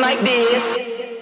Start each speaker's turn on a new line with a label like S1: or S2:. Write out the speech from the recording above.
S1: like this.